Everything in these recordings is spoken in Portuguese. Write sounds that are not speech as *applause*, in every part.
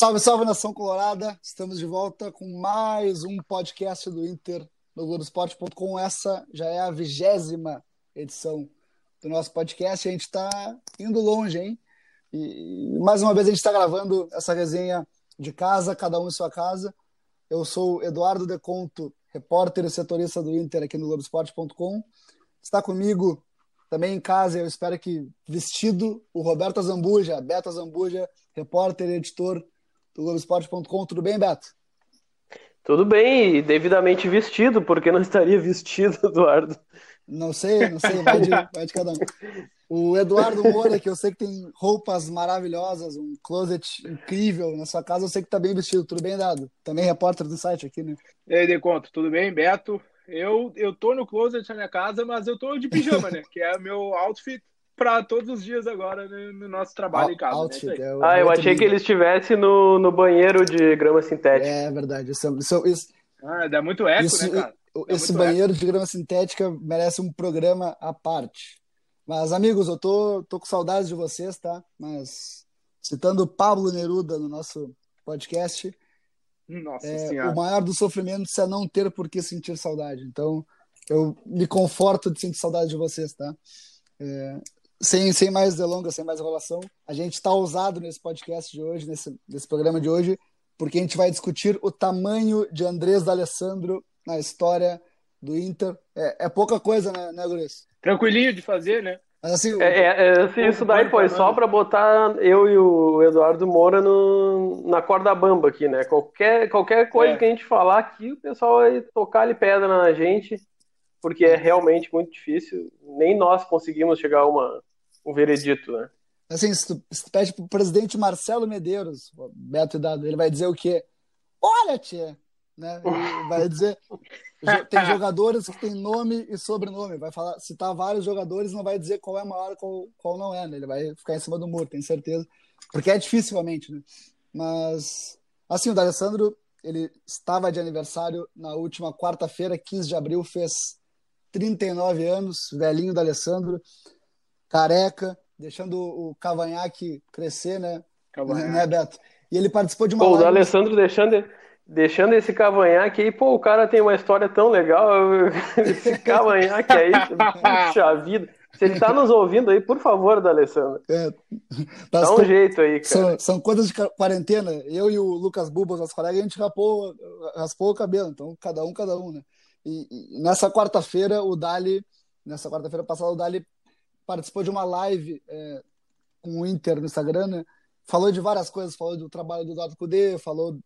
Salve, salve nação colorada! Estamos de volta com mais um podcast do Inter no Globoesporte.com. Essa já é a vigésima edição do nosso podcast. A gente está indo longe, hein? E mais uma vez a gente está gravando essa resenha de casa, cada um em sua casa. Eu sou Eduardo Deconto, repórter e setorista do Inter aqui no Globoesporte.com. Está comigo também em casa, eu espero que vestido, o Roberto Azambuja, Beto Azambuja, repórter e editor do Globoesporte.com. Tudo bem, Beto? Tudo bem, e devidamente vestido, porque não estaria vestido, *laughs* Eduardo. Não sei, não sei, vai de, vai de cada um. O Eduardo Moura, que eu sei que tem roupas maravilhosas, um closet incrível na sua casa, eu sei que tá bem vestido. Tudo bem, Dado? Também repórter do site aqui, né? E aí, Deconto, tudo bem? Beto? Eu, eu tô no closet na minha casa, mas eu tô de pijama, né? Que é o meu outfit para todos os dias agora no, no nosso trabalho em casa. Né? é Ah, eu achei que nível. ele estivesse no, no banheiro de grama sintética. É verdade. Isso, isso, isso, Ah, dá muito eco, Isso- né, cara? Dá esse banheiro de grama sintética merece um programa à parte. Mas, amigos, eu tô, tô com saudades de vocês, tá? Mas, citando Pablo Neruda no nosso podcast, eco. Nossa é, senhora. o maior dos sofrimentos é não ter por que sentir saudade. Então, eu me conforto de sentir saudade de vocês, tá? É, sem, sem mais delongas, sem mais enrolação, a gente está ousado nesse podcast de hoje, nesse, nesse programa de hoje, porque a gente vai discutir o tamanho de Andrés D'Alessandro na história do Inter. É, é pouca coisa, né, né Guris? Tranquilinho de fazer, né? Mas assim, É, é, é, assim, isso daí foi só para botar eu e o Eduardo Moura no, na corda bamba aqui, né? Qualquer, qualquer coisa É. que a gente falar aqui, o pessoal vai tocar ali pedra na gente, porque é realmente muito difícil. Nem nós conseguimos chegar a uma, um veredito, né? assim, se tu, se tu pede pro presidente Marcelo Medeiros, o Beto e Dado, ele vai dizer o quê? Olha, tia, né? Vai dizer tem jogadores que tem nome e sobrenome, vai falar, citar vários jogadores, não vai dizer qual é maior, qual, qual não é, né? Ele vai ficar em cima do muro, tenho certeza, porque é difícil realmente, né? Mas assim, o D'Alessandro, ele estava de aniversário na última quarta-feira, 15 de abril, fez 39 anos, velhinho D'Alessandro, careca, deixando o cavanhaque crescer, né? Cavanhaque. Né, Beto? E ele participou de uma Pô, o live- D'Alessandro deixando, deixando esse cavanhaque aí, pô, o cara tem uma história tão legal. *laughs* Esse cavanhaque aí, puxa vida. Se ele tá nos ouvindo aí, por favor, D'Alessandro, É, dá das um jeito aí, cara. são, são coisas de quarentena. Eu e o Lucas Bubas, nosso colega, a gente rapou, raspou o cabelo. Então, cada um, cada um, né? E, e nessa quarta-feira, o Dali, nessa quarta-feira passada, o Dali participou de uma live é, com o Inter no Instagram, né? Falou de várias coisas, falou do trabalho do Eduardo Cudê, falou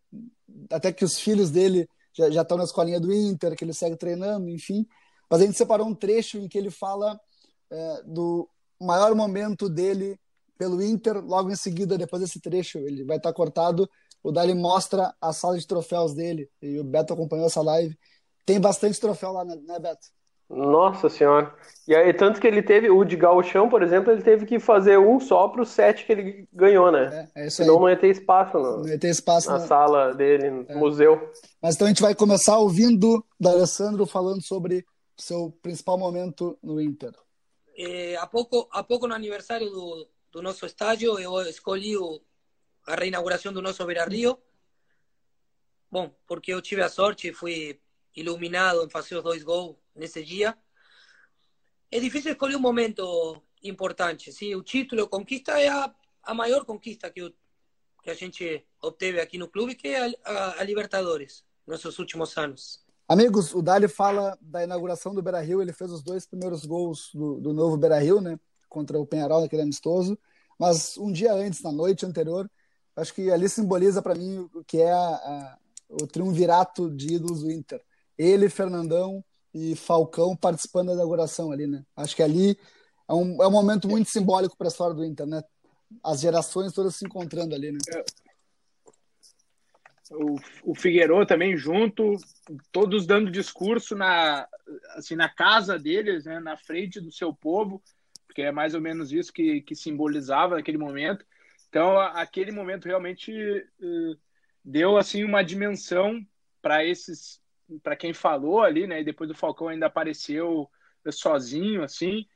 até que os filhos dele já, estão na escolinha do Inter, que ele segue treinando, enfim. Mas a gente separou um trecho em que ele fala é, do maior momento dele pelo Inter. Logo em seguida, depois desse trecho, ele vai estar cortado. O Dali mostra a sala de troféus dele. E o Beto acompanhou essa live. Tem bastante troféu lá, né, né, Beto? Nossa senhora. E aí, tanto que ele teve, o de Gauchão, por exemplo, ele teve que fazer um só pro sete que ele ganhou, né? É, é isso aí. Senão não ia ter espaço no- Não ia ter espaço. na sala dele, no museu. Mas então a gente vai começar ouvindo da Alessandro falando sobre seu principal momento no Inter. Eh, há pouco há pouco no aniversário do, do nosso estádio eu escolhi o, a reinauguração do nosso Beira Rio bom porque eu tive a sorte e fui iluminado em fazer os dois gols nesse dia é difícil escolher um momento importante sim o título a conquista é a, maior conquista que, que a gente obteve aqui no clube que é a, a, a Libertadores nesses últimos anos Amigos, o Dali fala da inauguração do Beira Rio. Ele fez os dois primeiros gols do, do novo Beira Rio, né? Contra o Penharol, naquele amistoso. Mas um dia antes, na noite anterior, acho que ali simboliza para mim o que é a, a, o triunvirato de ídolos do Inter. Ele, Fernandão e Falcão participando da inauguração ali, né? Acho que ali é um, é um momento muito simbólico para a história do Inter, né? as gerações todas se encontrando ali, né? É. O, o Figueiredo também junto, todos dando discurso na, assim, na casa deles, né, na frente do seu povo, porque é mais ou menos isso que, que simbolizava aquele momento. Então, aquele momento realmente uh, deu assim uma dimensão para esses, para quem falou ali, né? E depois do Falcão ainda apareceu sozinho, assim,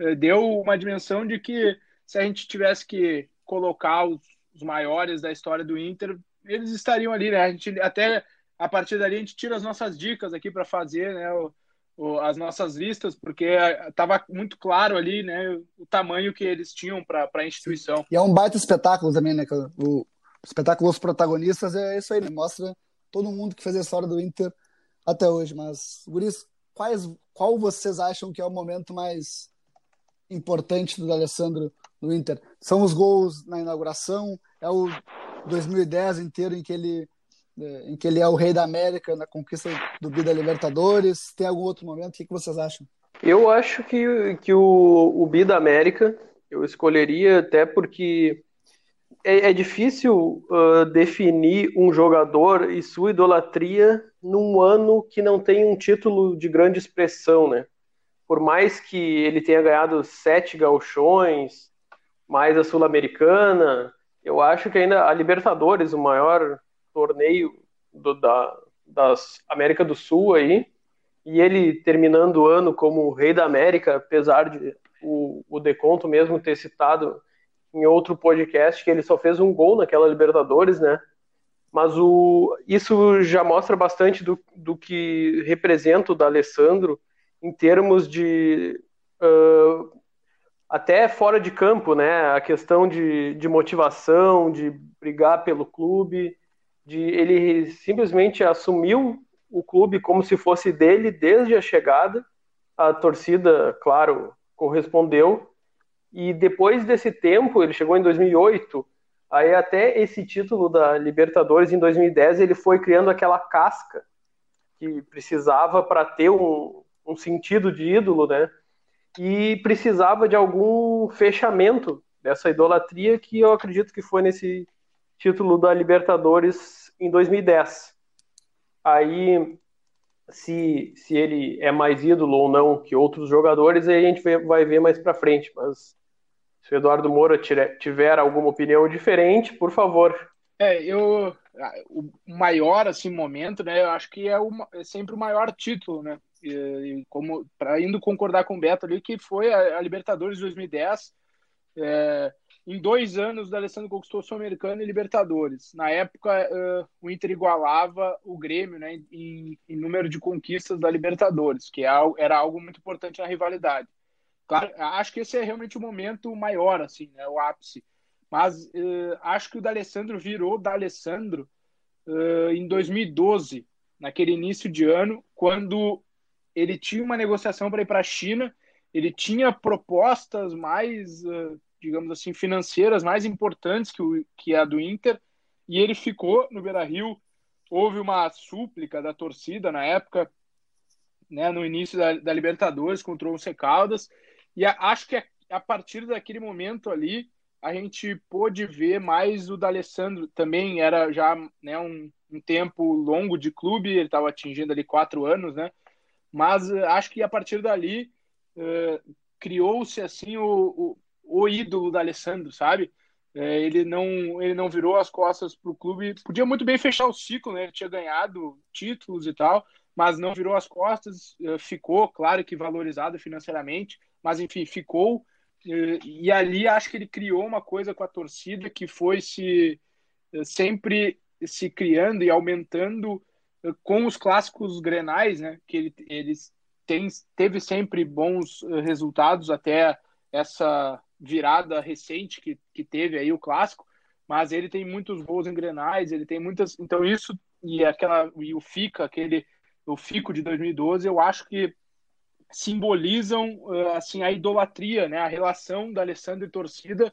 uh, deu uma dimensão de que se a gente tivesse que colocar os, maiores da história do Inter, eles estariam ali, né? A gente até a partir dali a gente tira as nossas dicas aqui para fazer, né? O, o, as nossas listas, porque estava muito claro ali, né? O tamanho que eles tinham para a instituição. E é um baita espetáculo também, né? O espetáculo Os Protagonistas é isso aí, né? Mostra todo mundo que fez a história do Inter até hoje. Mas, Guris, quais, qual vocês acham que é o momento mais importante do Alessandro no Inter? São os gols na inauguração? É o 2010 inteiro em que ele é, em que ele é o rei da América na conquista do Bida Libertadores? Tem algum outro momento? O que, vocês acham? Eu acho que, que o, o Bida América eu escolheria até porque é, é difícil uh, definir um jogador e sua idolatria num ano que não tem um título de grande expressão, né? Por mais que ele tenha ganhado sete gauchões, mais a Sul-Americana, eu acho que ainda a Libertadores, o maior torneio do, da das América do Sul aí, e ele terminando o ano como rei da América, apesar de o, o Deconto mesmo ter citado em outro podcast que ele só fez um gol naquela Libertadores, né? Mas o, isso já mostra bastante do, do que representa o da Alessandro em termos de uh, até fora de campo, né? A questão de, de motivação, de brigar pelo clube, de ele simplesmente assumiu o clube como se fosse dele desde a chegada. A torcida, claro, correspondeu. E depois desse tempo, ele chegou em 2008, aí até esse título da Libertadores em 2010, ele foi criando aquela casca que precisava para ter um, um sentido de ídolo, né? e precisava de algum fechamento dessa idolatria que eu acredito que foi nesse título da Libertadores em 2010. Aí, se, se ele é mais ídolo ou não que outros jogadores, aí a gente vai ver mais para frente. Mas se o Eduardo Moura tiver alguma opinião diferente, por favor. É, eu o maior assim momento, né? Eu acho que é, uma, é sempre o maior título, né? E, como para indo concordar com o Beto ali que foi a, a Libertadores de 2010 é, em dois anos o Alessandro conquistou Sul-Americano e Libertadores. Na época uh, o Inter igualava o Grêmio né, em, em, número de conquistas da Libertadores que é era algo muito importante na rivalidade. Claro acho que esse é realmente o momento maior assim né, o ápice. Mas uh, acho que o D'Alessandro virou D'Alessandro uh, em 2012 naquele início de ano quando ele tinha uma negociação para ir para a China, ele tinha propostas mais, digamos assim, financeiras mais importantes que, o, que a do Inter, e ele ficou no Beira-Rio. Houve uma súplica da torcida na época, né, no início da, da Libertadores contra o Once Caldas, e a, acho que a, a, partir daquele momento ali, a gente pôde ver mais o D'Alessandro, também era já né, um, um tempo longo de clube, ele estava atingindo ali quatro anos, né, mas uh, acho que a partir dali uh, criou-se assim o, o, o, ídolo da Alessandro, sabe? Uh, ele não ele não virou as costas para o clube, podia muito bem fechar o ciclo, né? Ele tinha ganhado títulos e tal, mas não virou as costas, ficou, claro que valorizado financeiramente, mas enfim, ficou. E ali acho que ele criou uma coisa com a torcida que foi se sempre se criando e aumentando com os clássicos grenais, né, que ele, eles tem, teve sempre bons resultados até essa virada recente que, que teve aí o clássico, mas ele tem muitos gols em grenais, ele tem muitas, então isso e aquela e o FICA, aquele o FICO de 2012, eu acho que simbolizam eh, assim a idolatria, né, a relação da Alessandro e torcida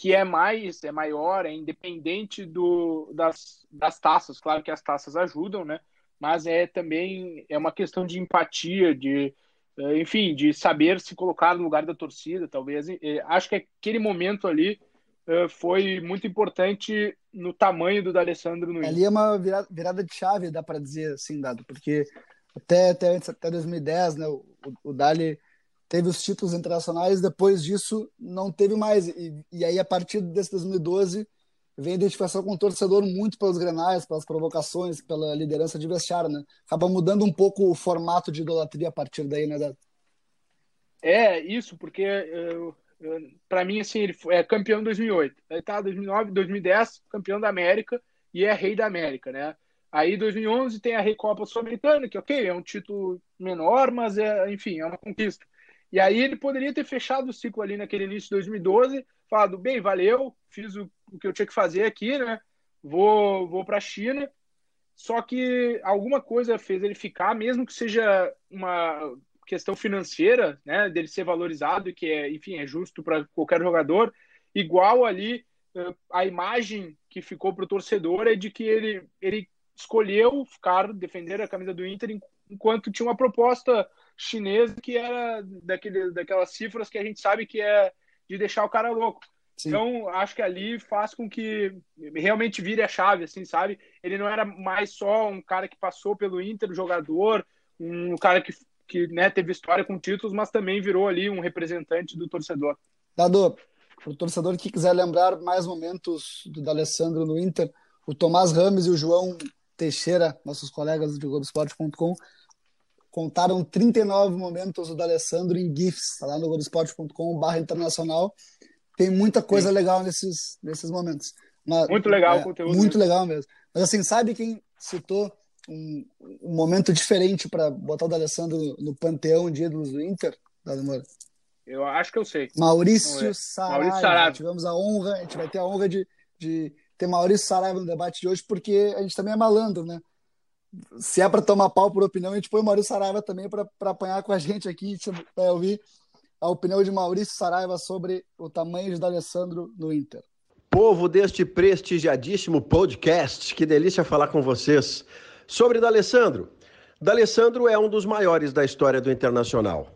que é mais, é maior, é independente do, das, das taças. Claro que as taças ajudam, né? Mas é também é uma questão de empatia, de enfim, de saber se colocar no lugar da torcida, talvez. Acho que aquele momento ali uh, foi muito importante no tamanho do D'Alessandro no Ali é uma virada de chave, dá para dizer assim, Dado, porque até, até, até 2010, né, o, o Dali teve os títulos internacionais, depois disso não teve mais. E, e aí, a partir desse 2012, vem a identificação com o torcedor muito pelos grenais, pelas provocações, pela liderança de vestiário, né? Acaba mudando um pouco o formato de idolatria a partir daí, né, Dado? É, isso, porque para mim, assim, ele é campeão em 2008. Aí tá, 2009, 2010, campeão da América e é rei da América, né? Aí 2011 tem a Recopa Sul-Americana, que ok, é um título menor, mas é, enfim, é uma conquista. E aí ele poderia ter fechado o ciclo ali naquele início de 2012, falado, bem, valeu, fiz o, o que eu tinha que fazer aqui, né? Vou, vou para a China. Só que alguma coisa fez ele ficar, mesmo que seja uma questão financeira, né, dele ser valorizado que é, enfim, é justo para qualquer jogador, igual ali eh, a imagem que ficou para o torcedor é de que ele, ele escolheu ficar defender a camisa do Inter enquanto tinha uma proposta chinesa que era daquele, daquelas cifras que a gente sabe que é de deixar o cara louco. Sim. Então, acho que ali faz com que realmente vire a chave, assim, sabe? Ele não era mais só um cara que passou pelo Inter, jogador, um cara que, que né, teve história com títulos, mas também virou ali um representante do torcedor. Dado, o torcedor que quiser lembrar mais momentos do D'Alessandro no Inter, o Tomás Rames e o João Teixeira, nossos colegas do Globoesporte.com, contaram 39 momentos do D'Alessandro em GIFs, tá lá no globoesporte.com internacional. Tem muita coisa Sim. legal nesses, nesses momentos. Mas, muito legal é, o conteúdo. Muito mesmo. legal mesmo. Mas assim, sabe quem citou um, um momento diferente para botar o D'Alessandro no, no panteão de ídolos do Inter, Dado Moura? Eu acho que eu sei. Maurício Saraiva. Maurício Saraiva. Tivemos a honra, a gente vai ter a honra de, de ter Maurício Saraiva no debate de hoje, porque a gente também é malandro, né? Se é para tomar pau por opinião, a gente põe o Maurício Saraiva também para apanhar com a gente aqui, para ouvir a opinião de Maurício Saraiva sobre o tamanho de D'Alessandro no Inter. Povo deste prestigiadíssimo podcast, que delícia falar com vocês sobre D'Alessandro. D'Alessandro é um dos maiores da história do Internacional,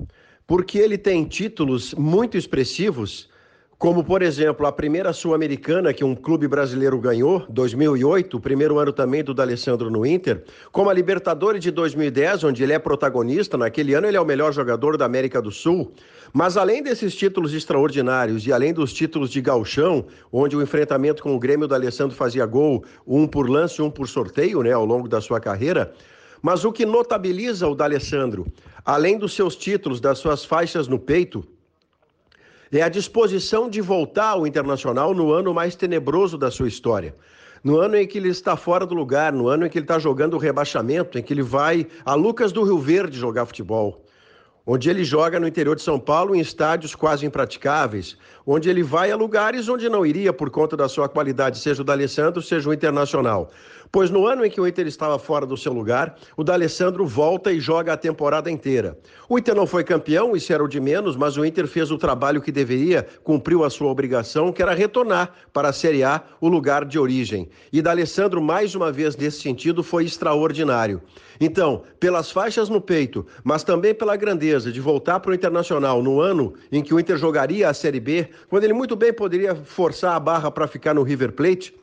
porque ele tem títulos muito expressivos como, por exemplo, a primeira Sul-Americana que um clube brasileiro ganhou, 2008, o primeiro ano também do D'Alessandro no Inter, como a Libertadores de 2010, onde ele é protagonista, naquele ano ele é o melhor jogador da América do Sul. Mas além desses títulos extraordinários e além dos títulos de galchão, onde o enfrentamento com o Grêmio do Alessandro fazia gol, um por lance, um por sorteio, né, ao longo da sua carreira, mas o que notabiliza o D'Alessandro, além dos seus títulos, das suas faixas no peito, é a disposição de voltar ao Internacional no ano mais tenebroso da sua história. No ano em que ele está fora do lugar, no ano em que ele está jogando o rebaixamento, em que ele vai a Lucas do Rio Verde jogar futebol onde ele joga no interior de São Paulo em estádios quase impraticáveis, onde ele vai a lugares onde não iria por conta da sua qualidade, seja o D'Alessandro, seja o Internacional. Pois no ano em que o Inter estava fora do seu lugar, o D'Alessandro volta e joga a temporada inteira. O Inter não foi campeão, isso era o de menos, mas o Inter fez o trabalho que deveria, cumpriu a sua obrigação, que era retornar para a Série A, o lugar de origem. E D'Alessandro, mais uma vez nesse sentido, foi extraordinário. Então, pelas faixas no peito, mas também pela grandeza de voltar para o Internacional no ano em que o Inter jogaria a Série B, quando ele muito bem poderia forçar a barra para ficar no River Plate,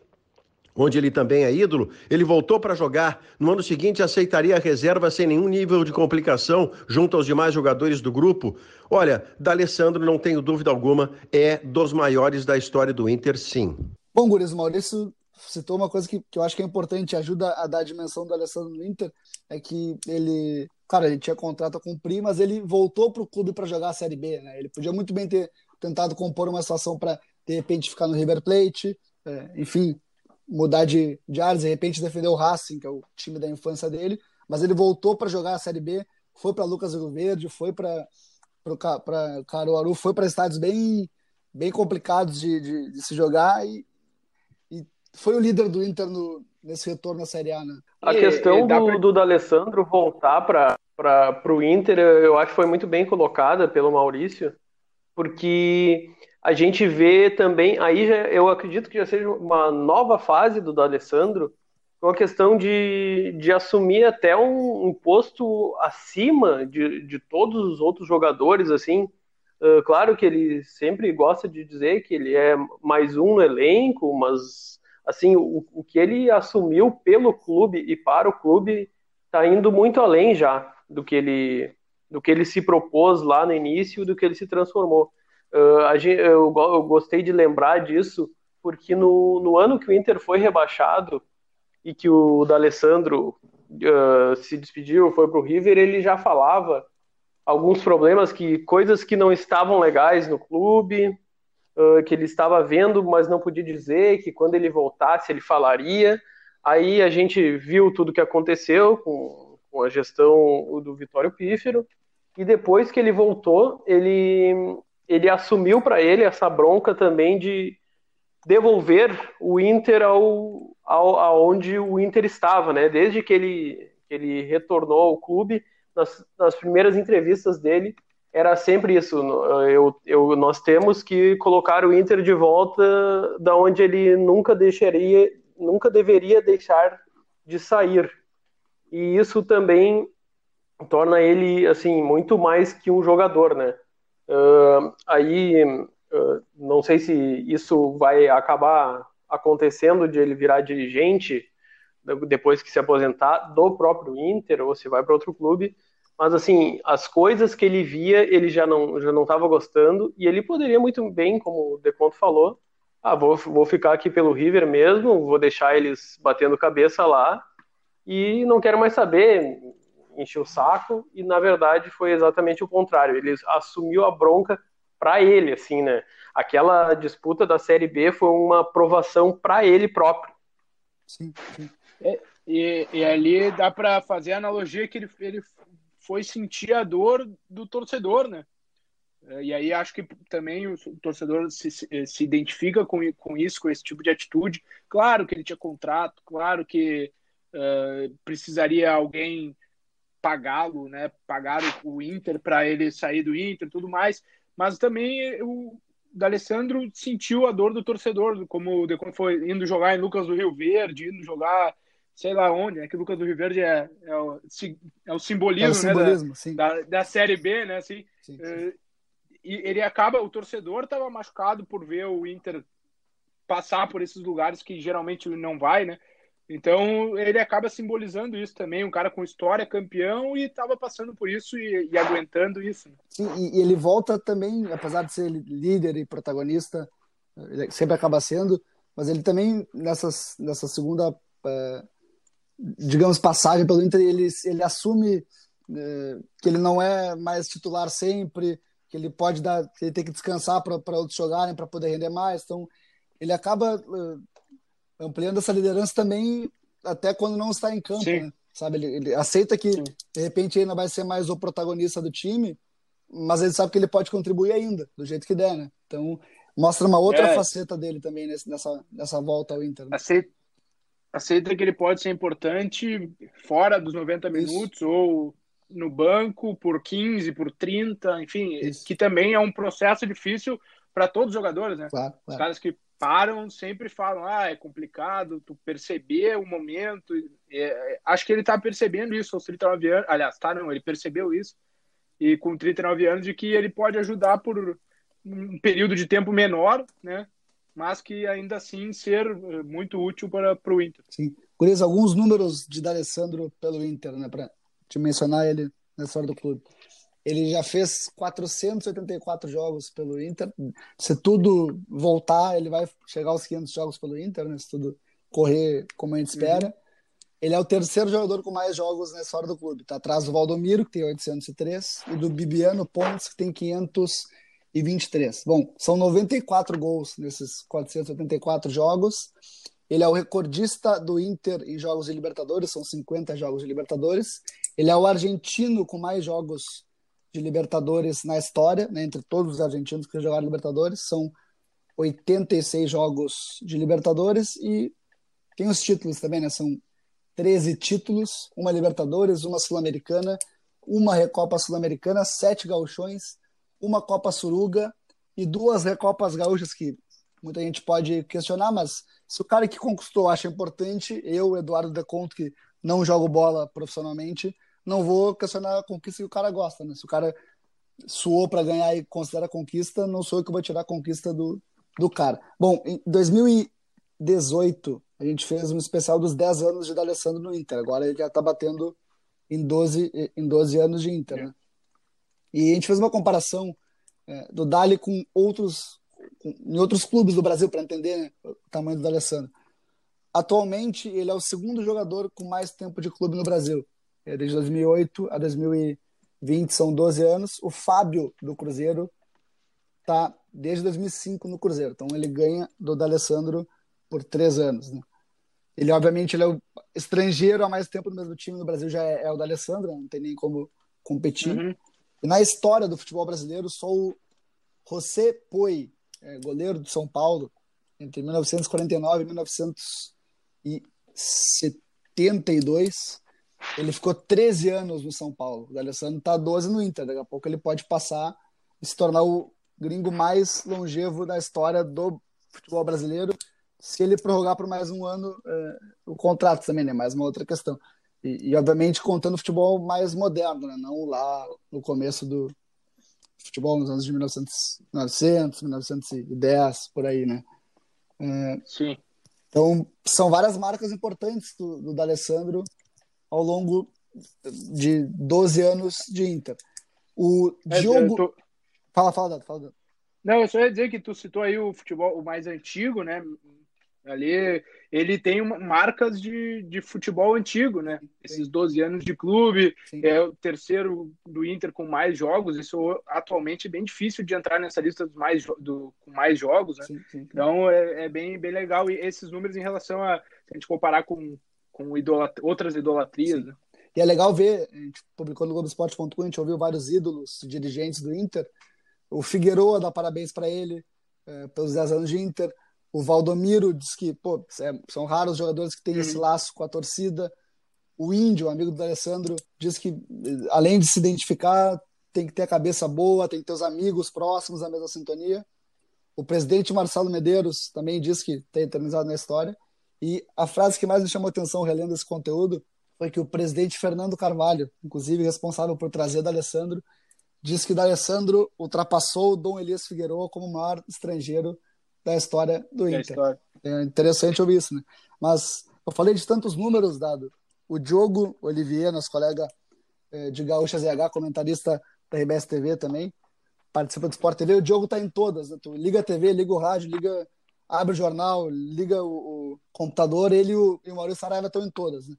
onde ele também é ídolo, ele voltou para jogar. No ano seguinte, aceitaria a reserva sem nenhum nível de complicação junto aos demais jogadores do grupo. Olha, D'Alessandro, não tenho dúvida alguma, é dos maiores da história do Inter, sim. Bom, Guris, Maurício citou uma coisa que, que eu acho que é importante, ajuda a dar a dimensão do Alessandro no Inter, é que ele, cara, ele tinha contrato a cumprir, mas ele voltou para o clube para jogar a Série B, né? Ele podia muito bem ter tentado compor uma situação para, de repente, ficar no River Plate, é, enfim, mudar de, de áreas, de repente defender o Racing, que é o time da infância dele, mas ele voltou para jogar a Série B, foi para Lucas Rio Verde, foi para Caruaru, foi para estádios bem, bem complicados de, de, de se jogar e, foi o líder do Inter no, nesse retorno à Série A, né? A questão do, pra... do D'Alessandro voltar para o Inter, eu acho que foi muito bem colocada pelo Maurício, porque a gente vê também, aí já, eu acredito que já seja uma nova fase do D'Alessandro, com a questão de, de assumir até um, um posto acima de, de todos os outros jogadores, assim, Uh, claro que ele sempre gosta de dizer que ele é mais um no elenco, mas assim o, o que ele assumiu pelo clube e para o clube está indo muito além já do que ele do que ele se propôs lá no início, do que ele se transformou. Uh, gente, eu, eu, gostei de lembrar disso porque no, no, ano que o Inter foi rebaixado e que o D'Alessandro uh, se despediu, foi para o River, ele já falava alguns problemas que coisas que não estavam legais no clube, uh, que ele estava vendo, mas não podia dizer, que quando ele voltasse ele falaria. Aí a gente viu tudo que aconteceu com, com a gestão do Vitório Pífero e depois que ele voltou, ele ele assumiu para ele essa bronca também de devolver o Inter ao, ao aonde o Inter estava, né? Desde que ele, ele retornou ao clube, nas, nas primeiras entrevistas dele, era sempre isso. Eu, eu, nós temos que colocar o Inter de volta da onde ele nunca deixaria, nunca deveria deixar de sair. E isso também torna ele assim muito mais que um jogador, né? Uh, aí uh, não sei se isso vai acabar acontecendo de ele virar dirigente depois que se aposentar do próprio Inter ou se vai para outro clube, mas assim as coisas que ele via ele já não já não estava gostando e ele poderia muito bem, como o Deconto falou, ah vou, vou ficar aqui pelo River mesmo, vou deixar eles batendo cabeça lá e não quero mais saber encheu o saco e na verdade foi exatamente o contrário. Ele assumiu a bronca para ele, assim, né? Aquela disputa da Série B foi uma provação para ele próprio. Sim, sim. É, e, e, ali dá para fazer a analogia que ele, ele foi sentir a dor do torcedor, né? É, e aí acho que também o torcedor se, se identifica com, com isso, com esse tipo de atitude. Claro que ele tinha contrato, claro que uh, precisaria alguém pagá-lo, né? Pagar o, o Inter para ele sair do Inter, tudo mais. Mas também o D'Alessandro sentiu a dor do torcedor, como quando foi indo jogar em Lucas do Rio Verde, indo jogar sei lá onde, né? Que Lucas do Rio Verde é, é, o, é o simbolismo, é o simbolismo né? da, da, da, Série B, né? Assim, sim, sim. Eh, e ele acaba, o torcedor estava machucado por ver o Inter passar por esses lugares que geralmente não vai, né? Então ele acaba simbolizando isso também, um cara com história, campeão e estava passando por isso e, e aguentando isso. Né? Sim, e, ele volta também, apesar de ser líder e protagonista, ele sempre acaba sendo, mas ele também nessas, nessa segunda, é, digamos, passagem pelo Inter, ele, ele assume é, que ele não é mais titular sempre, que ele pode dar, que ele tem que descansar para outros jogarem para poder render mais, então ele acaba é, ampliando essa liderança também até quando não está em campo, né? sabe? Ele, ele, aceita que Sim. de repente ainda vai ser mais o protagonista do time, mas ele sabe que ele pode contribuir ainda, do jeito que der, né? Então mostra uma outra é. faceta dele também nessa, nessa volta ao Inter. Né? Aceita, aceita que ele pode ser importante fora dos 90 minutos Isso. ou no banco por 15, por 30, enfim, Isso. que também é um processo difícil para todos os jogadores, né? Claro, claro. Os caras que param, sempre falam, ah, é complicado tu perceber o momento. É, acho que ele tá percebendo isso aos 39 anos. Aliás, tá, não, ele percebeu isso. E com 39 anos, de que ele pode ajudar por um período de tempo menor, né? Mas que ainda assim ser eh, muito útil para, para o Inter. Sim. Curias, alguns números de D'Alessandro pelo Inter, né? Para te mencionar ele na história do clube. Ele já fez 484 jogos pelo Inter. Se tudo voltar, ele vai chegar aos 500 jogos pelo Inter, né? se tudo correr como a gente espera. Uhum. Ele é o terceiro jogador com mais jogos na história do clube. Está atrás do Valdomiro, que tem 803, e do Bibiano Pontes, que tem 523. Bom, são 94 gols nesses 484 jogos. Ele é o recordista do Inter em jogos de Libertadores, são 50 jogos de Libertadores. Ele é o argentino com mais jogos de Libertadores na história, né, entre todos os argentinos que jogaram Libertadores, são 86 jogos de Libertadores e tem os títulos também, né? São 13 títulos, uma Libertadores, uma Sul-Americana, uma Recopa Sul-Americana, sete gauchões, uma Copa Suruga e duas Recopas Gaúchas que muita gente pode questionar, mas se o cara que conquistou acha importante, eu, Eduardo Deconto, que não jogo bola profissionalmente, não vou questionar a conquista que o cara gosta, né? Se o cara suou para ganhar e considera conquista, não sou eu que vou tirar a conquista do, do cara. Bom, em 2018, a gente fez um especial dos 10 anos de D'Alessandro no Inter. Agora ele já está batendo em 12, em 12 anos de Inter, né? E a gente fez uma comparação é, do Dali com outros com, em outros clubes do Brasil para entender né, o tamanho do D'Alessandro. Atualmente, ele é o segundo jogador com mais tempo de clube no Brasil. É, desde 2008 a 2020 são 12 anos. O Fábio do Cruzeiro está desde 2005 no Cruzeiro. Então ele ganha do D'Alessandro por três anos. Né? Ele, obviamente, ele é o estrangeiro há mais tempo no mesmo time no Brasil, já é, é o D'Alessandro, não tem nem como competir. Uhum. E na história do futebol brasileiro, só o José Poi, é, goleiro do São Paulo, entre 1949 e 1972, ele ficou 13 anos no São Paulo. O D'Alessandro está 12 no Inter. Daqui a pouco ele pode passar e se tornar o gringo mais longevo da história do futebol brasileiro se ele prorrogar por mais um ano é, o contrato também, né? Mais uma outra questão. E, e, obviamente contando futebol mais moderno, né? Não lá no começo do futebol nos anos de 1900, 1900 1910, por aí, né? É, Sim. Então, são várias marcas importantes do, do D'Alessandro ao longo de 12 anos de Inter. O é, Diogo... Tô... Fala, fala, Dado, fala, Não, eu só ia dizer que tu citou aí o futebol o mais antigo, né? Ali ele tem uma, marcas de, de futebol antigo, né? Esses 12 anos de clube, Sim. é o terceiro do Inter com mais jogos. Isso atualmente é bem difícil de entrar nessa lista dos mais, do, com mais jogos, né? Sim, sim, então é, é, bem, bem legal. E esses números em relação a, se a gente comparar com, com idolat outras idolatrias. Né? E é legal ver, a gente publicou no Globoesporte.com, a gente ouviu vários ídolos, dirigentes do Inter. O Figueroa dá parabéns para ele é, pelos 10 anos de Inter. O Valdomiro diz que pô, é, são raros os jogadores que têm uhum. esse laço com a torcida. O Índio, amigo do Alessandro, diz que além de se identificar, tem que ter a cabeça boa, tem que ter os amigos próximos da mesma sintonia. O presidente Marcelo Medeiros também diz que tem eternizado na história. E a frase que mais me chamou atenção relendo esse conteúdo foi que o presidente Fernando Carvalho, inclusive responsável por trazer o Alessandro, diz que o Alessandro ultrapassou o Dom Elias Figueiredo como o maior estrangeiro da história do Inter. História. É interessante ouvir isso, né? Mas eu falei de tantos números, Dado. O Diogo Olivier, nosso colega é, de Gaúcha ZH, comentarista da RBS TV também, participa do Sport TV. O Diogo tá em todas, né? Tu liga a TV, liga o rádio, liga, abre o jornal, liga o, o computador, ele e o, e o Maurício Saraiva estão em todas. Né?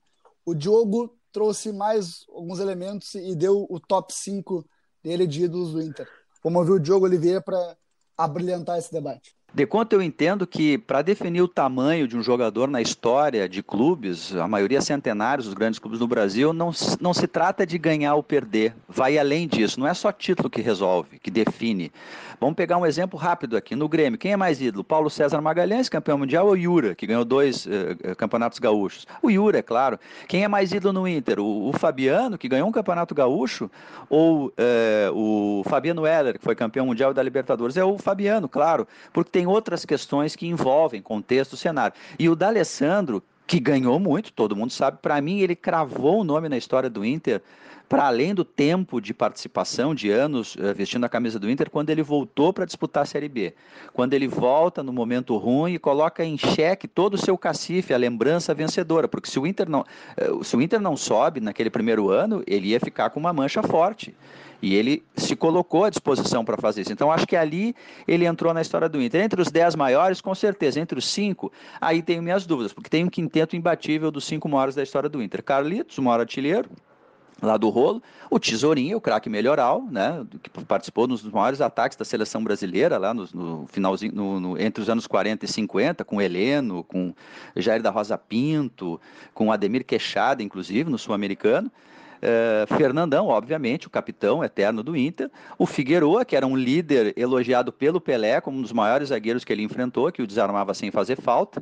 O Diogo trouxe mais alguns elementos e deu o top 5 dele de ídolos do Inter. Vamos ouvir o Diogo Oliveira para abrilhantar esse debate. De quanto eu entendo que, para definir o tamanho de um jogador na história de clubes, a maioria centenários dos grandes clubes do Brasil, não, não se trata de ganhar ou perder, vai além disso. Não é só título que resolve, que define. Vamos pegar um exemplo rápido aqui. No Grêmio, quem é mais ídolo? Paulo César Magalhães, campeão mundial, ou Yura, que ganhou dois uh, campeonatos gaúchos? O Yura, é claro. Quem é mais ídolo no Inter? O, o Fabiano, que ganhou um campeonato gaúcho, ou uh, o Fabiano Heller, que foi campeão mundial da Libertadores? É o Fabiano, claro, porque tem tem outras questões que envolvem contexto, cenário. E o D'Alessandro, que ganhou muito, todo mundo sabe, para mim ele cravou o nome na história do Inter para além do tempo de participação de anos uh, vestindo a camisa do Inter, quando ele voltou para disputar a Série B. Quando ele volta no momento ruim e coloca em xeque todo o seu cacife, a lembrança vencedora. Porque se o Inter não, uh, se o Inter não sobe naquele primeiro ano, ele ia ficar com uma mancha forte. E ele se colocou à disposição para fazer isso. Então, acho que ali ele entrou na história do Inter. Entre os dez maiores, com certeza. Entre os cinco, aí tenho minhas dúvidas, porque tem um quinteto imbatível dos cinco maiores da história do Inter. Carlitos, o maior artilheiro, lá do rolo, o Tesourinho, o craque melhoral, né, que participou dos maiores ataques da seleção brasileira lá no, no finalzinho, no, no, entre os anos 40 e 50, com Heleno, com Jair da Rosa Pinto, com Ademir Queixada, inclusive, no sul-americano. Uh, Fernandão, obviamente, o capitão eterno do Inter. O Figueroa, que era um líder elogiado pelo Pelé como um dos maiores zagueiros que ele enfrentou, que o desarmava sem fazer falta.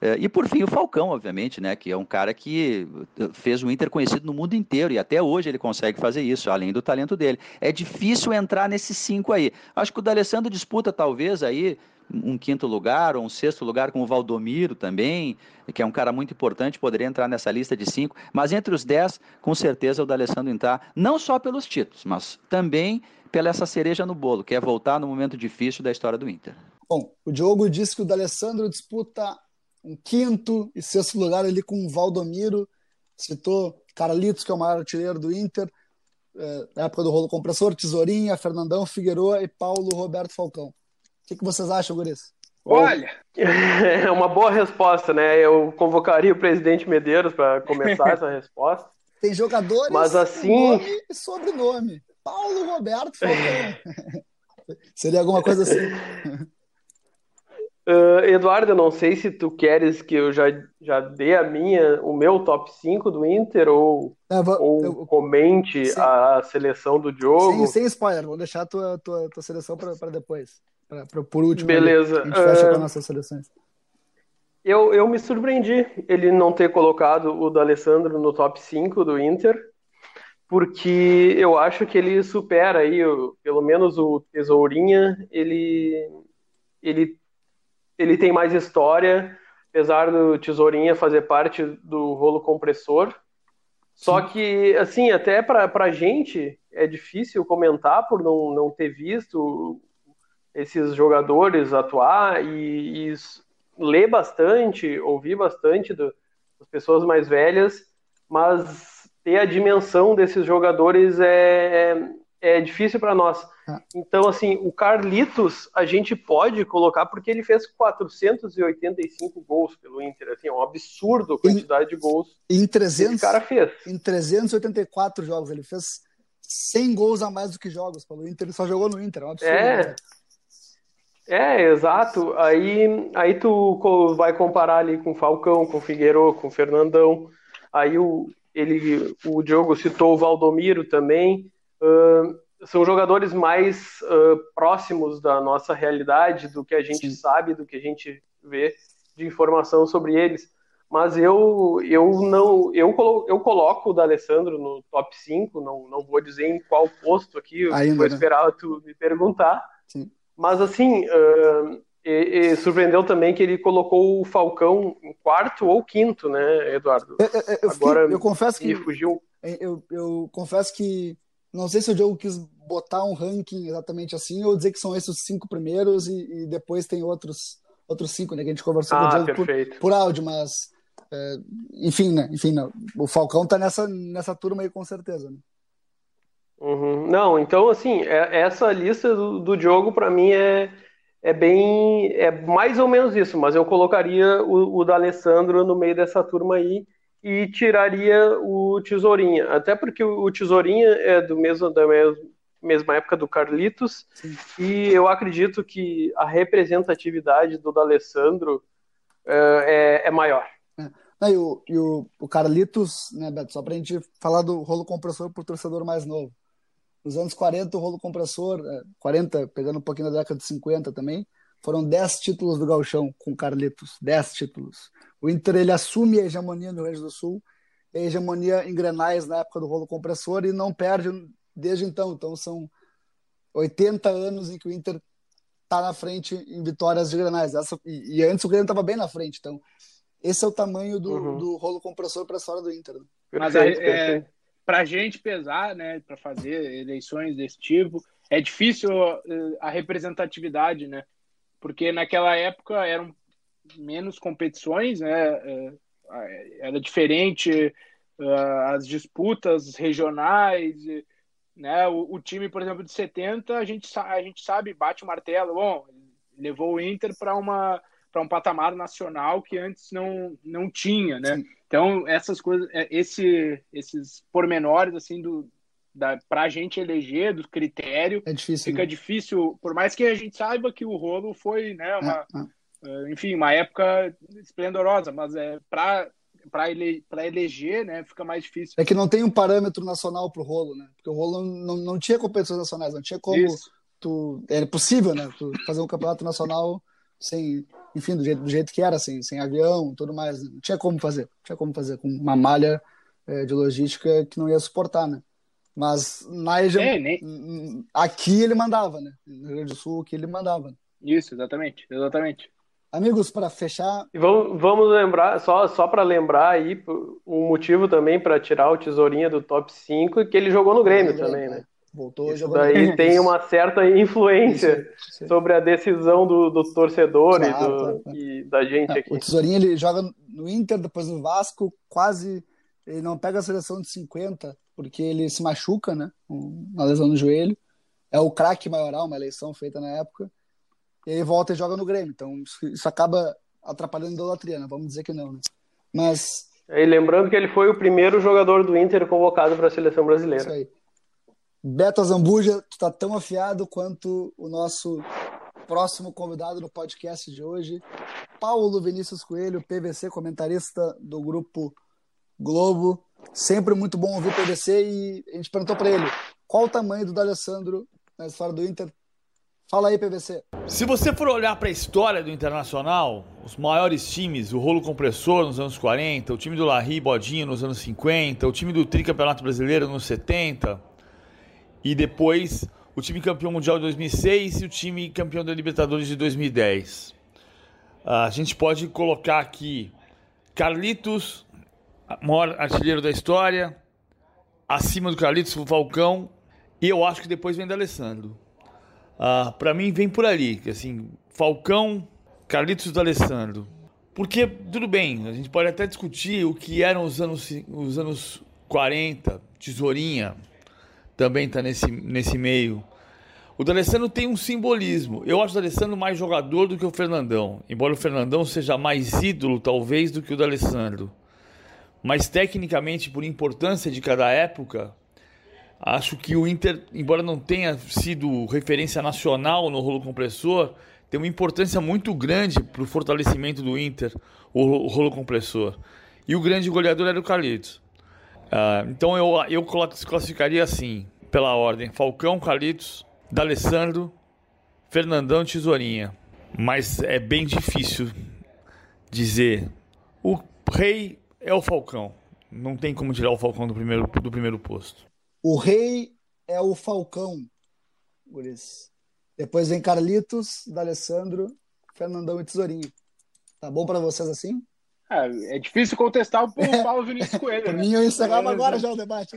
Uh, e por fim o Falcão, obviamente, né, que é um cara que eh, fez o Inter conhecido no mundo inteiro e até hoje ele consegue fazer isso, além do talento dele. É difícil entrar nesses cinco aí. Acho que o D'Alessandro disputa talvez aí um quinto lugar ou um sexto lugar com o Valdomiro também, que é um cara muito importante, poderia entrar nessa lista de cinco. Mas entre os dez, com certeza o D'Alessandro entrar, não só pelos títulos, mas também pela essa cereja no bolo, que é voltar no momento difícil da história do Inter. Bom, o Diogo disse que o D'Alessandro disputa um quinto e sexto lugar ali com o Valdomiro, citou Carlitos, que é o maior artilheiro do Inter, é, na época do rolo compressor, Tesourinha, Fernandão, Figueroa e Paulo Roberto Falcão. O que, que vocês acham, Guris? Olha, *laughs* é uma boa resposta, né? Eu convocaria o presidente Medeiros para começar *laughs* essa resposta. Tem jogadores Mas assim... nome e sobrenome. Paulo Roberto Falcão. *laughs* Seria alguma coisa assim. Uh, Eduardo, eu não sei se tu queres que eu já, já dê a minha, o meu top 5 do Inter ou, É, vou- ou eu- comente a seleção do jogo. sem, sem spoiler, vou deixar a tua, tua, tua seleção para depois. Pra, pra- por último. Beleza. A gente fecha Ah, com as nossas seleções. Eu, eu me surpreendi ele não ter colocado o D'Alessandro no top 5 do Inter, porque eu acho que ele supera aí, pelo menos o Tesourinha, ele, ele, ele tem mais história, apesar do Tesourinha fazer parte do rolo compressor. Só que, assim, até para a gente é difícil comentar por não, não ter visto esses jogadores atuar e, e ler bastante, ouvir bastante do- das pessoas mais velhas, mas ter a dimensão desses jogadores é, é difícil para nós. Ah. Então, assim, o Carlitos a gente pode colocar porque ele fez 485 gols pelo Inter, assim, é um absurdo a quantidade de gols Em que 300, esse cara fez. em 384 jogos, ele fez 100 gols a mais do que jogos pelo Inter. Ele só jogou no Inter, é um absurdo. É. né? É, exato. Aí, aí tu vai comparar ali com o Falcão, com o Figueiredo, com o Fernandão. Aí o, ele, o Diogo citou o Valdomiro também. São jogadores mais ah, próximos da nossa realidade, do que a gente Sim. sabe, do que a gente vê de informação sobre eles. Mas eu, eu não eu, colo, eu coloco o D'Alessandro no top 5, não, não vou dizer em qual posto aqui, Ainda, vou né? esperar tu me perguntar. Sim. Mas assim, ah, e- e surpreendeu também que ele colocou o Falcão em quarto ou quinto, né, Eduardo? Eu, eu- eu fiquei- Agora eu confesso que fugiu. eu, eu confesso que não sei se o Diogo quis botar um ranking exatamente assim ou dizer que são esses os cinco primeiros e, e depois tem outros outros cinco, né? Que a gente conversou com o Ah, Diogo por, por áudio, mas é, enfim, né? Enfim, né? o Falcão tá nessa nessa turma aí com certeza. Né? Uhum. Não, então assim, é- essa lista do, do Diogo para mim é, é bem, é mais ou menos isso, mas eu colocaria o, o D'Alessandro no meio dessa turma aí e tiraria o Tesourinha, até porque o, o Tesourinha é do mesmo da mes- mesma época do Carlitos Sim. e eu acredito que a representatividade do D'Alessandro é, é, é maior. Não, e o, e o, o Carlitos, né, Beto, só pra gente falar do rolo compressor pro torcedor mais novo. Nos anos 40, o rolo compressor, é, 40, pegando um pouquinho da década de 50 também, foram 10 títulos do Gauchão com o Carlitos, 10 títulos. O Inter ele assume a hegemonia no Rio Grande do Sul, a hegemonia em Grenais na época do rolo compressor e não perde desde então. Então são 80 anos em que o Inter tá na frente em vitórias de Grenais. Essa, e, e antes o Grêmio estava bem na frente, então esse é o tamanho do, Uhum. do rolo compressor para a história do Inter. né? Mas Perfeito, é, para a gente pesar, né, para fazer eleições desse tipo, é difícil eh, a representatividade, né? Porque naquela época eram menos competições, né? eh, Era diferente eh, as disputas regionais, né? O, o time, por exemplo, de 70, a gente, a gente sabe, bate o martelo, bom, levou o Inter para uma para um patamar nacional que antes não, não tinha, né? Sim. Então, essas coisas, é, esse, esses pormenores, assim, do, da, pra gente eleger, do critério, É difícil. fica né? difícil, por mais que a gente saiba que o rolo foi, né, uma, É, é. eh, enfim, uma época esplendorosa, mas é para para ele, pra eleger, né, fica mais difícil. É que não tem um parâmetro nacional pro rolo, né? Porque o rolo não, não tinha competições nacionais, não tinha como Isso. tu. É possível, né? Tu fazer um campeonato nacional sem, enfim, do jeito, do jeito que era, assim, sem avião, tudo mais. né? Não tinha como fazer, não tinha como fazer com uma malha é, de logística que não ia suportar, né? Mas na É, nem, Aqui ele mandava, né? No Rio Grande do Sul, aqui ele mandava. Isso, exatamente, exatamente. Amigos, para fechar. Vamos, vamos lembrar, só, só para lembrar aí, um motivo também para tirar o Tesourinha do top 5 que ele jogou no Grêmio também, né? Voltou Isso daí tem uma certa influência isso, isso. sobre a decisão do, do torcedor claro, e, do, claro, claro. e, da gente aqui. O Tesourinho ele joga no Inter, depois no Vasco, quase ele não pega a seleção de 50 porque ele se machuca, né? Uma lesão no joelho. É o craque maioral, uma eleição feita na época. E aí volta e joga no Grêmio. Então isso acaba atrapalhando a idolatria, né? Vamos dizer que não, né? Mas. E lembrando que ele foi o primeiro jogador do Inter convocado para a seleção brasileira. Isso aí. Beto Zambuja, tu tá tão afiado quanto o nosso próximo convidado no podcast de hoje, Paulo Vinícius Coelho, PVC, comentarista do grupo Globo. Sempre muito bom ouvir o PVC e a gente perguntou para ele qual o tamanho do D'Alessandro na história do Inter. Fala aí, PVC. Se você for olhar para a história do Internacional, os maiores times, o Rolo Compressor nos anos 40, o time do Larry Bodinho nos anos 50, o time do Tricampeonato Brasileiro nos 70, e depois o time campeão mundial de 2006 e o time campeão da Libertadores de 2010. A gente pode colocar aqui Carlitos, maior artilheiro da história, acima do Carlitos, o Falcão, e eu acho que depois vem da Alessandro. Uh, para mim vem por ali, assim, Falcão, Carlitos da Alessandro. Porque, tudo bem, a gente pode até discutir o que eram os anos, os anos 40, Tesourinha, também está nesse, nesse meio. O D'Alessandro tem um simbolismo. Eu acho o D'Alessandro mais jogador do que o Fernandão. Embora o Fernandão seja mais ídolo, talvez, do que o D'Alessandro. Mas tecnicamente, por importância de cada época, acho que o Inter, embora não tenha sido referência nacional no rolo compressor, tem uma importância muito grande para o fortalecimento do Inter, o rolo compressor. E o grande goleador era o Carlitos. Uh, então eu, eu classificaria assim, pela ordem: Falcão, Carlitos, D'Alessandro, Fernandão, Tesourinha. Mas é bem difícil dizer. O rei é o Falcão. Não tem como tirar o Falcão do primeiro, do primeiro posto. O rei é o Falcão, Guris. Depois vem Carlitos, D'Alessandro, Fernandão e Tesourinha. Tá bom para vocês assim? É, é difícil contestar o *laughs* Paulo Vinícius Coelho. Por né? mim, eu encerrava é, agora já o debate.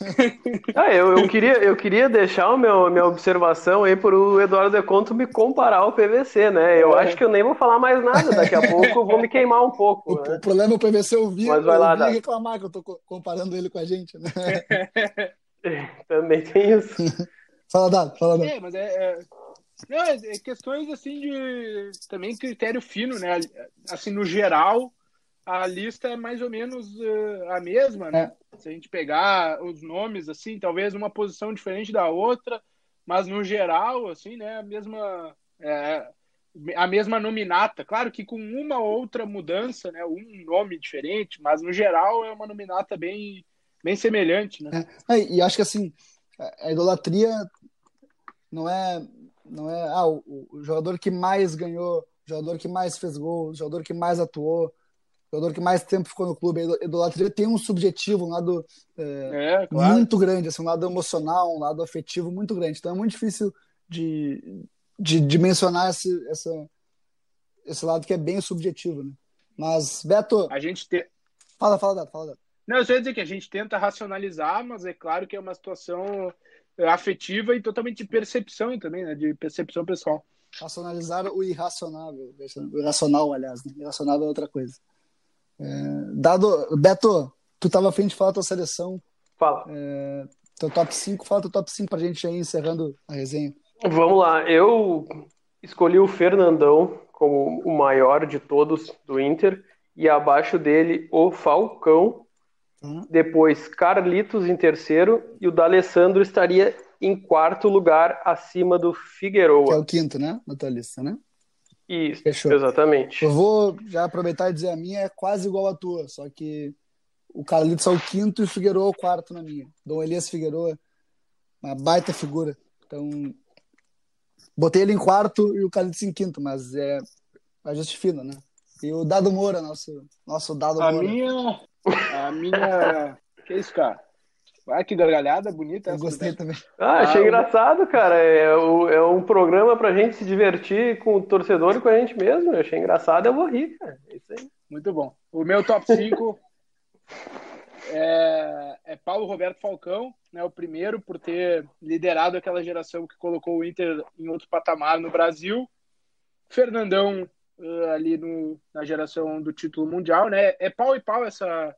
*laughs* Ah, eu, eu, queria, eu queria deixar o meu, minha observação aí para o Eduardo Deconto me comparar ao PVC, né? Eu é. acho que eu nem vou falar mais nada. Daqui a *laughs* pouco eu vou me queimar um pouco. O, né? o problema é o PVC ouvir, Mas vai lá, reclamar que eu estou comparando ele com a gente, né? *laughs* Também tem isso. fala, Dado, fala, Dado. É, mas é, é... Não, é, é questões assim de também critério fino, né? Assim, no geral, a lista é mais ou menos uh, a mesma, né? É. Se a gente pegar os nomes, assim, talvez uma posição diferente da outra, mas no geral, assim, né, a mesma, é, a mesma nominata. Claro que com uma outra mudança, né, um nome diferente, mas no geral é uma nominata bem, bem semelhante, né? É, e acho que, assim, a idolatria não é, não é ah, o, o jogador que mais ganhou, o jogador que mais fez gol, o jogador que mais atuou, jogador que mais tempo ficou no clube, a idolatria tem um subjetivo, um lado é, é, claro. muito grande, assim, um lado emocional, um lado afetivo muito grande. Então é muito difícil de, de dimensionar esse, essa, esse lado que é bem subjetivo, né? Mas, Beto... A gente tem... Fala, fala, Dato, fala, Dato. Não, eu só ia dizer que a gente tenta racionalizar, mas é claro que é uma situação é, afetiva e totalmente de percepção também, né? De percepção pessoal. Racionalizar o irracionável. O irracional, aliás, né? Irracional é outra coisa. É, dado, Beto, tu estava afim de falar tua seleção. Fala. É, teu top 5, fala teu top 5 pra gente aí encerrando a resenha. Vamos lá, eu escolhi o Fernandão como o maior de todos do Inter e abaixo dele o Falcão, uhum. depois Carlitos em terceiro e o D'Alessandro estaria em quarto lugar acima do Figueroa. Que é o quinto, né? Na tua lista, né? Isso, Fechou. exatamente. Eu vou já aproveitar e dizer a minha é quase igual à tua, só que o Carlitos é o quinto e o Figueiredo é o quarto na minha. Dom Elias Figueiredo, uma baita figura. Então, botei ele em quarto e o Carlitos em quinto, mas é ajuste fino, né? E o Dado Moura, nosso, nosso Dado a Moura. Minha, a minha... que isso, cara? Vai que gargalhada bonita. Eu essa gostei do também. Ah, achei Ah, engraçado, cara. É, o- é um programa pra gente se divertir com o torcedor e com a gente mesmo. Eu achei engraçado, eu vou rir, cara. É isso aí. Muito bom. O meu top 5 *laughs* é, é Paulo Roberto Falcão, né, o primeiro por ter liderado aquela geração que colocou o Inter em outro patamar no Brasil. Fernandão eh, ali no, na geração do título mundial, né? É pau e pau essa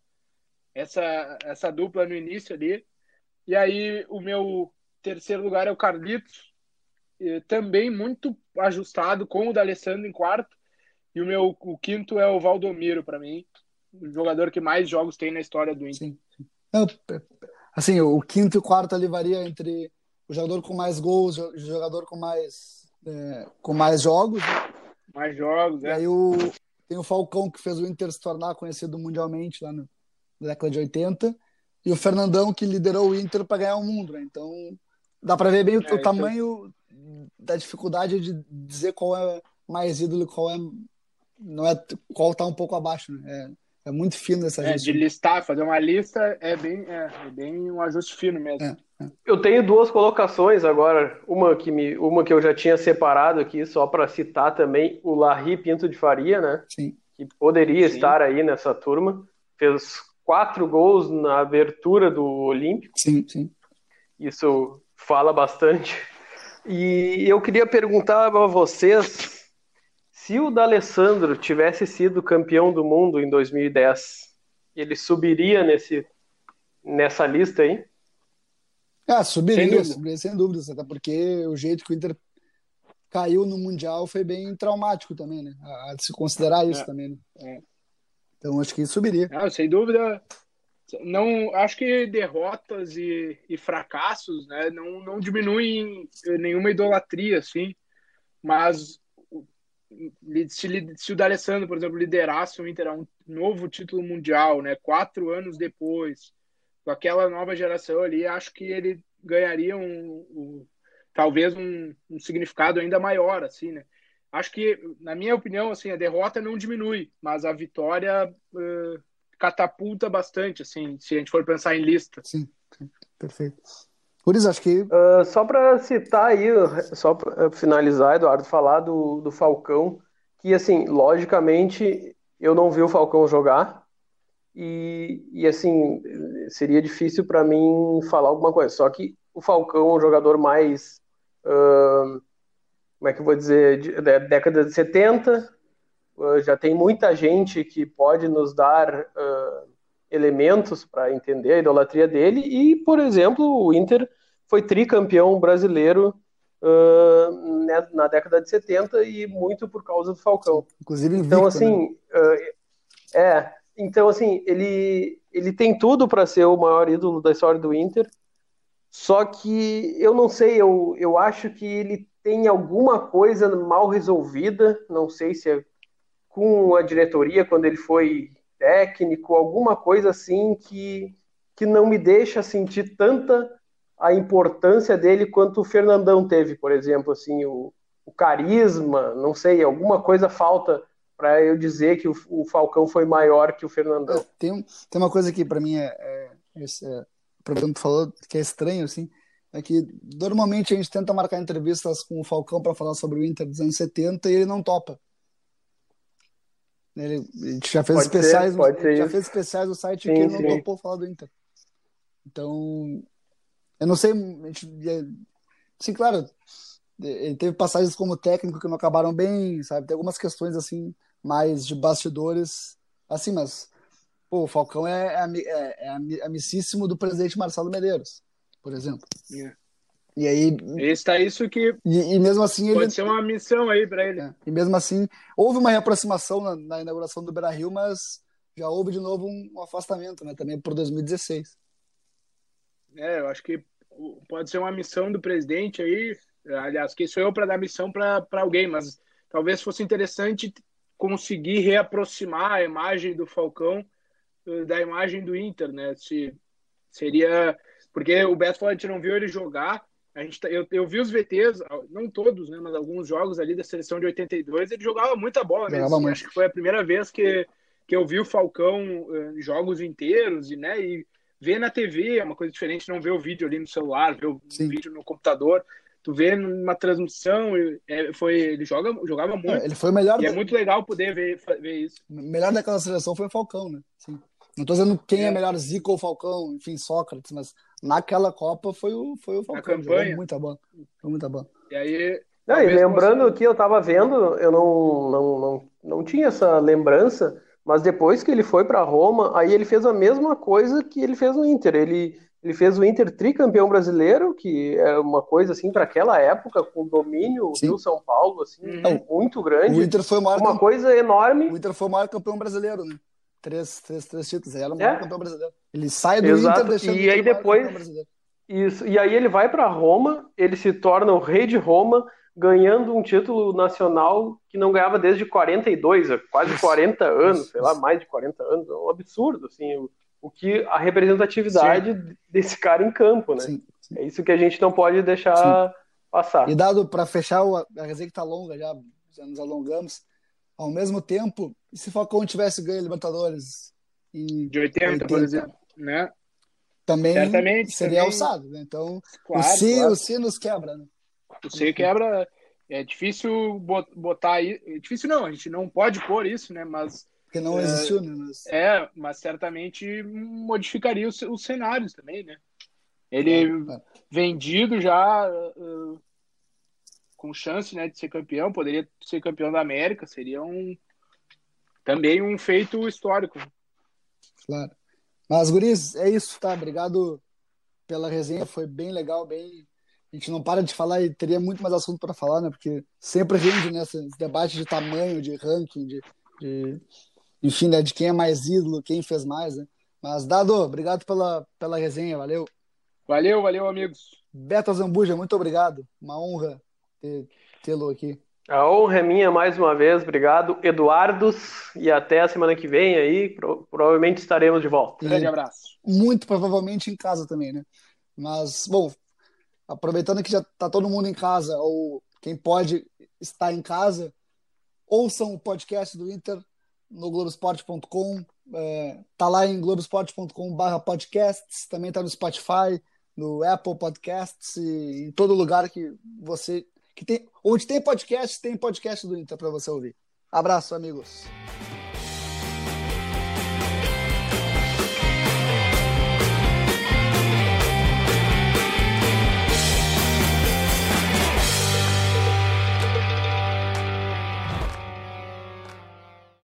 essa essa dupla no início ali. E aí o meu terceiro lugar é o Carlitos, também muito ajustado com o D'Alessandro em quarto. E o meu o quinto é o Valdomiro para mim, o jogador que mais jogos tem na história do Inter. Sim. P- assim, o quinto e o quarto ali varia entre o jogador com mais gols, o jogador com mais, é, com mais jogos. né? Mais jogos, E é. aí o, tem o Falcão, que fez o Inter se tornar conhecido mundialmente lá no- na década de 80. E o Fernandão, que liderou o Inter para ganhar o mundo. Né? Então, dá para ver bem o, É, o tamanho da dificuldade de dizer qual é mais ídolo e qual é. Não é qual tá um pouco abaixo. Né? É, é muito fino essa É, gente. de listar, fazer uma lista é bem, é, é bem um ajuste fino mesmo. É. Eu tenho duas colocações agora. Uma que, me, uma que eu já tinha separado aqui, só para citar também, o Larry Pinto de Faria, né? Sim. Que poderia Sim. estar aí nessa turma. Fez quatro gols na abertura do Olímpico. Sim, sim. Isso fala bastante. E eu queria perguntar a vocês se o D'Alessandro tivesse sido campeão do mundo em 2010, ele subiria nesse, nessa lista aí? Ah, Sem subiria, dúvida. subiria sem dúvidas, até porque o jeito que o Inter caiu no Mundial foi bem traumático também, né? A, se considerar isso É. também, né? É. Então acho que subiria. Não, sem dúvida. Não, acho que derrotas e, e fracassos, né, não, não diminuem nenhuma idolatria, assim. Mas se, se o D'Alessandro, por exemplo, liderasse o Inter a um novo título mundial, né, quatro anos depois, com aquela nova geração ali, acho que ele ganharia um, um- talvez um, um significado ainda maior, assim, né? Acho que, na minha opinião, assim, a derrota não diminui, mas a vitória eh, catapulta bastante, assim, se a gente for pensar em lista. Sim, sim, perfeito. Por isso, acho que Uh, só para citar aí, só para finalizar, Eduardo, falar do, do Falcão, que assim, logicamente, eu não vi o Falcão jogar e, e assim, seria difícil para mim falar alguma coisa. Só que o Falcão é um jogador mais, uh, como é que eu vou dizer, de, da década de 70, uh, já tem muita gente que pode nos dar uh, elementos para entender a idolatria dele e, por exemplo, o Inter foi tricampeão brasileiro uh, né, na década de 70 e muito por causa do Falcão. inclusive invicto, Então, né? assim, uh, é, então, assim, ele, ele tem tudo para ser o maior ídolo da história do Inter, só que eu não sei, eu, eu acho que ele tem alguma coisa mal resolvida, não sei se é com a diretoria quando ele foi técnico, alguma coisa assim que, que não me deixa sentir tanta a importância dele quanto o Fernandão teve, por exemplo, assim, o, o carisma, não sei, alguma coisa falta para eu dizer que o, o, Falcão foi maior que o Fernandão. É, tem, tem uma coisa que para mim é, é, é o que falou que é estranho assim, é que normalmente a gente tenta marcar entrevistas com o Falcão para falar sobre o Inter dos anos 70 e ele não topa. Ele, a gente já fez pode especiais, ser, pode ser já isso. fez especiais no site Sim, que ele não topou falar do Inter. Então, eu não sei, gente, sim, claro, ele teve passagens como técnico que não acabaram bem, sabe? Tem algumas questões assim mais de bastidores, assim, mas pô, o Falcão é, é, é, amicíssimo do presidente Marcelo Medeiros, por exemplo. É. E aí. Está isso que. E, e, mesmo assim. Pode ele, ser uma missão aí para ele. É, e mesmo assim, houve uma reaproximação na, na inauguração do Beira Rio, mas já houve de novo um, um afastamento, né? Também por 2016. É, eu acho que pode ser uma missão do presidente aí. Aliás, que sou eu para dar missão para alguém, mas talvez fosse interessante conseguir reaproximar a imagem do Falcão da imagem do Inter, né? Se seria porque o Beto falou a gente não viu ele jogar. A gente tá, eu, eu vi os VTs, não todos, né, mas alguns jogos ali da seleção de 82, ele jogava muita bola mesmo. Jogava muito. Acho que foi a primeira vez que, que eu vi o Falcão em jogos inteiros e né, e ver na TV é uma coisa diferente, não ver o vídeo ali no celular, ver o Sim. vídeo no computador. Tu vê numa transmissão, é, foi, ele joga, jogava muito. É, ele foi o melhor. E é da... é muito legal poder ver, ver isso. O melhor daquela seleção foi o Falcão, né? Sim. Não tô dizendo quem é, é melhor, Zico ou Falcão, enfim, Sócrates, mas naquela Copa foi o, foi o Falcão. Na campanha. Muita boa. Foi muita boa. E aí. Não, e lembrando que eu tava vendo, eu não, não, não, não tinha essa lembrança, mas depois que ele foi para Roma, aí ele fez a mesma coisa que ele fez no Inter. Ele, ele fez o Inter tricampeão brasileiro, que é uma coisa assim para aquela época, com domínio Sim. do São Paulo, assim, uhum. muito grande. O Inter foi o maior uma coisa enorme. O Inter foi o maior campeão brasileiro, né? Três, três, três títulos. O maior é. campeão brasileiro. Ele sai do Exato. Inter deixando e aí depois isso, e aí ele vai para Roma, ele se torna o rei de Roma, ganhando um título nacional que não ganhava desde 42, quase 40 anos, sei lá, mais de 40 anos, é um absurdo, assim, o, o que a representatividade sim. desse cara em campo, né? Sim, sim. É isso que a gente não pode deixar passar. E dado para fechar, a resenha que tá longa já, já nos alongamos, ao mesmo tempo, se Falcão tivesse ganho a Libertadores em de 80, 80 por exemplo, né? Também Certamente, seria também... alçado, né? Então, claro, o, si, claro. o si nos quebra, né? O si quebra, é difícil botar aí, é difícil não, a gente não pode pôr isso, né? Mas porque não é, existiu, né? Mas... É, mas certamente modificaria os, os cenários também, né? Ele é, é. vendido já uh, com chance né, de ser campeão, poderia ser campeão da América, seria um também um feito histórico. Claro. Mas, Guris, é isso, tá? Obrigado pela resenha, foi bem legal, bem. A gente não para de falar e teria muito mais assunto para falar, né? Porque sempre rende nesse né, debate de tamanho, de ranking, de, de, enfim, né? de quem é mais ídolo, quem fez mais, né? Mas, Dado, obrigado pela, pela resenha, valeu. Valeu, valeu, amigos. Beto Zambuja, muito obrigado. Uma honra tê-lo aqui. A honra é minha mais uma vez, obrigado, Eduardos, e até a semana que vem aí, pro, provavelmente estaremos de volta. Um grande abraço. Muito provavelmente em casa também, né? Mas, bom, aproveitando que já tá todo mundo em casa, ou quem pode estar em casa, ouçam o podcast do Inter no globesport.com, é, tá lá em globesport.com podcasts, também tá no Spotify, no Apple Podcasts e em todo lugar que você que tem, onde tem podcast, tem podcast do Inter para você ouvir. Abraço, amigos.